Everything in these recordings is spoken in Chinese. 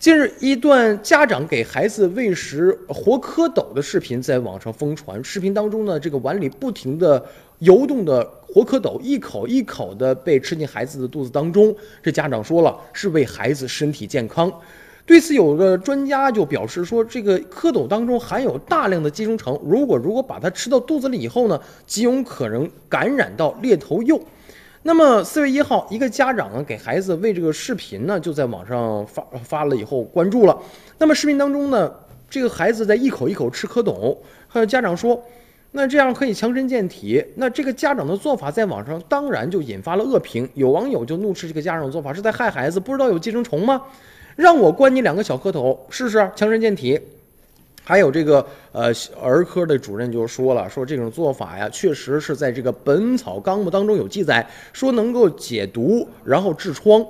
近日，一段家长给孩子喂食活蝌蚪的视频在网上疯传。视频当中呢，这个碗里不停的游动的活蝌蚪，一口一口的被吃进孩子的肚子当中。这家长说了，是为孩子身体健康。对此，有个专家就表示说，这个蝌蚪当中含有大量的寄生虫，如果如果把它吃到肚子里以后呢，极有可能感染到裂头蚴。那么四月一号，一个家长呢给孩子喂这个视频呢，就在网上发发了以后关注了。那么视频当中呢，这个孩子在一口一口吃蝌蚪，还有家长说，那这样可以强身健体。那这个家长的做法在网上当然就引发了恶评，有网友就怒斥这个家长的做法是在害孩子，不知道有寄生虫吗？让我关你两个小蝌蚪试试强身健体。还有这个呃儿科的主任就说了，说这种做法呀，确实是在这个《本草纲目》当中有记载，说能够解毒，然后治疮。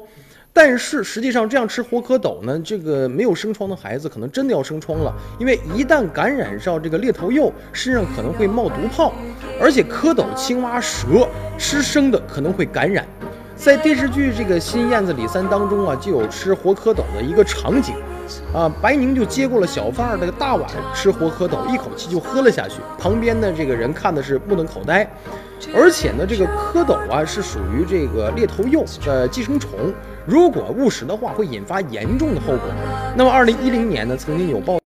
但是实际上这样吃活蝌蚪呢，这个没有生疮的孩子可能真的要生疮了，因为一旦感染上这个裂头蚴，身上可能会冒毒泡，而且蝌蚪、青蛙、蛇吃生的可能会感染。在电视剧这个《新燕子李三》当中啊，就有吃活蝌蚪的一个场景。啊，白宁就接过了小贩儿那个大碗吃活蝌蚪，一口气就喝了下去。旁边的这个人看的是目瞪口呆。而且呢，这个蝌蚪啊是属于这个猎头蚴的寄生虫，如果误食的话，会引发严重的后果。那么，二零一零年呢，曾经有报。